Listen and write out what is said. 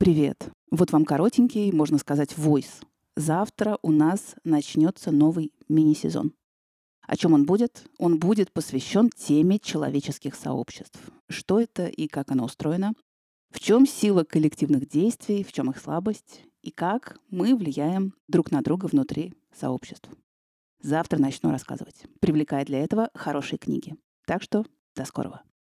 Привет. Вот вам коротенький, можно сказать, войс. Завтра у нас начнется новый мини-сезон. О чем он будет? Он будет посвящен теме человеческих сообществ. Что это и как оно устроено? В чем сила коллективных действий, в чем их слабость? И как мы влияем друг на друга внутри сообществ. Завтра начну рассказывать, привлекая для этого хорошие книги. Так что до скорого.